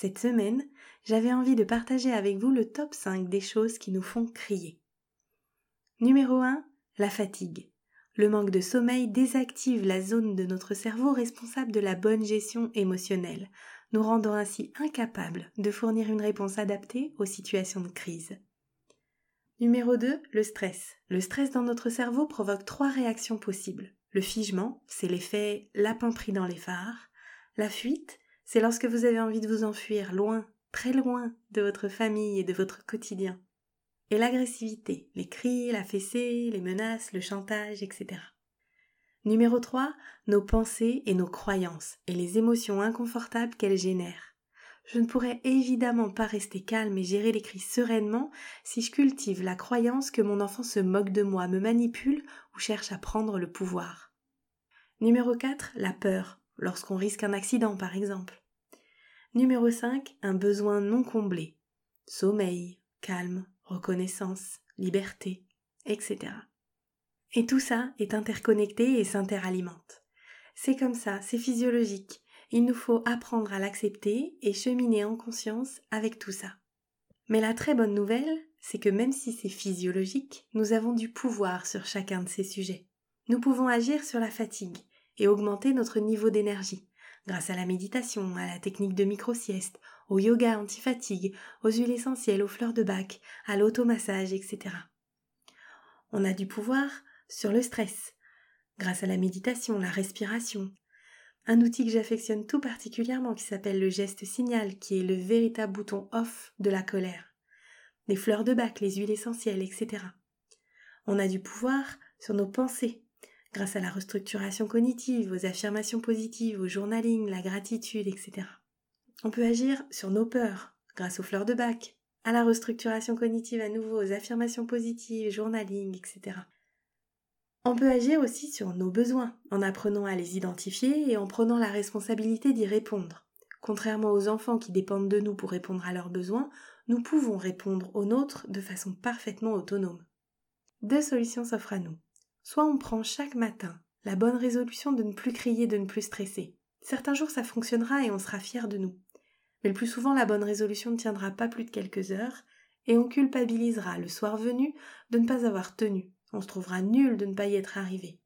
Cette semaine, j'avais envie de partager avec vous le top 5 des choses qui nous font crier. Numéro 1, la fatigue. Le manque de sommeil désactive la zone de notre cerveau responsable de la bonne gestion émotionnelle, nous rendant ainsi incapables de fournir une réponse adaptée aux situations de crise. Numéro 2, le stress. Le stress dans notre cerveau provoque trois réactions possibles. Le figement, c'est l'effet lapin pris dans les phares. La fuite, c'est lorsque vous avez envie de vous enfuir loin, très loin de votre famille et de votre quotidien. Et l'agressivité, les cris, la fessée, les menaces, le chantage, etc. Numéro 3, nos pensées et nos croyances et les émotions inconfortables qu'elles génèrent. Je ne pourrais évidemment pas rester calme et gérer les cris sereinement si je cultive la croyance que mon enfant se moque de moi, me manipule ou cherche à prendre le pouvoir. Numéro 4, la peur, lorsqu'on risque un accident par exemple. Numéro 5, un besoin non comblé. Sommeil, calme, reconnaissance, liberté, etc. Et tout ça est interconnecté et s'interalimente. C'est comme ça, c'est physiologique. Il nous faut apprendre à l'accepter et cheminer en conscience avec tout ça. Mais la très bonne nouvelle, c'est que même si c'est physiologique, nous avons du pouvoir sur chacun de ces sujets. Nous pouvons agir sur la fatigue et augmenter notre niveau d'énergie grâce à la méditation, à la technique de micro-sieste, au yoga anti-fatigue, aux huiles essentielles, aux fleurs de bac, à l'automassage, etc. On a du pouvoir sur le stress, grâce à la méditation, la respiration. Un outil que j'affectionne tout particulièrement qui s'appelle le geste signal, qui est le véritable bouton off de la colère. Les fleurs de bac, les huiles essentielles, etc. On a du pouvoir sur nos pensées, grâce à la restructuration cognitive, aux affirmations positives, au journaling, la gratitude, etc. On peut agir sur nos peurs, grâce aux fleurs de bac, à la restructuration cognitive à nouveau, aux affirmations positives, journaling, etc. On peut agir aussi sur nos besoins, en apprenant à les identifier et en prenant la responsabilité d'y répondre. Contrairement aux enfants qui dépendent de nous pour répondre à leurs besoins, nous pouvons répondre aux nôtres de façon parfaitement autonome. Deux solutions s'offrent à nous. Soit on prend chaque matin la bonne résolution de ne plus crier, de ne plus stresser. Certains jours ça fonctionnera et on sera fier de nous. Mais le plus souvent la bonne résolution ne tiendra pas plus de quelques heures et on culpabilisera le soir venu de ne pas avoir tenu. On se trouvera nul de ne pas y être arrivé.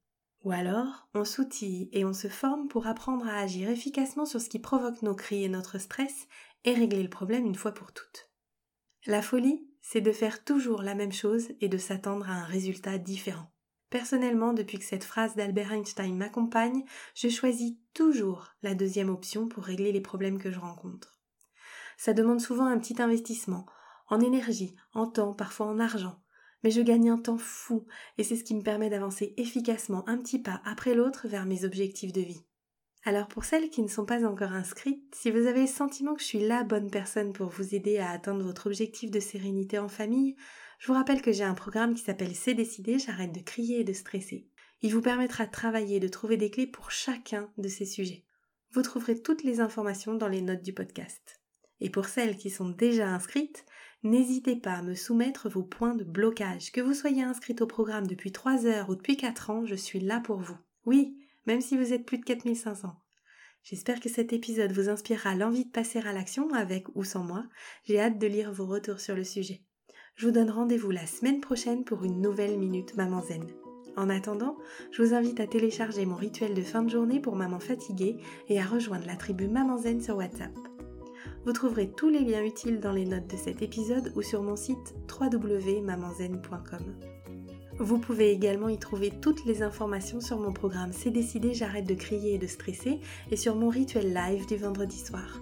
Ou alors, on s'outille et on se forme pour apprendre à agir efficacement sur ce qui provoque nos cris et notre stress et régler le problème une fois pour toutes. La folie, c'est de faire toujours la même chose et de s'attendre à un résultat différent. Personnellement, depuis que cette phrase d'Albert Einstein m'accompagne, je choisis toujours la deuxième option pour régler les problèmes que je rencontre. Ça demande souvent un petit investissement, en énergie, en temps, parfois en argent, mais je gagne un temps fou, et c'est ce qui me permet d'avancer efficacement un petit pas après l'autre vers mes objectifs de vie. Alors pour celles qui ne sont pas encore inscrites, si vous avez le sentiment que je suis la bonne personne pour vous aider à atteindre votre objectif de sérénité en famille, je vous rappelle que j'ai un programme qui s'appelle C'est décidé, j'arrête de crier et de stresser. Il vous permettra de travailler et de trouver des clés pour chacun de ces sujets. Vous trouverez toutes les informations dans les notes du podcast. Et pour celles qui sont déjà inscrites, n'hésitez pas à me soumettre vos points de blocage. Que vous soyez inscrite au programme depuis 3 heures ou depuis 4 ans, je suis là pour vous. Oui, même si vous êtes plus de 4500. J'espère que cet épisode vous inspirera l'envie de passer à l'action avec ou sans moi. J'ai hâte de lire vos retours sur le sujet. Je vous donne rendez-vous la semaine prochaine pour une nouvelle Minute Maman Zen. En attendant, je vous invite à télécharger mon rituel de fin de journée pour maman fatiguée et à rejoindre la tribu Maman Zen sur WhatsApp. Vous trouverez tous les liens utiles dans les notes de cet épisode ou sur mon site www.mamanzen.com. Vous pouvez également y trouver toutes les informations sur mon programme C'est décidé, j'arrête de crier et de stresser et sur mon rituel live du vendredi soir.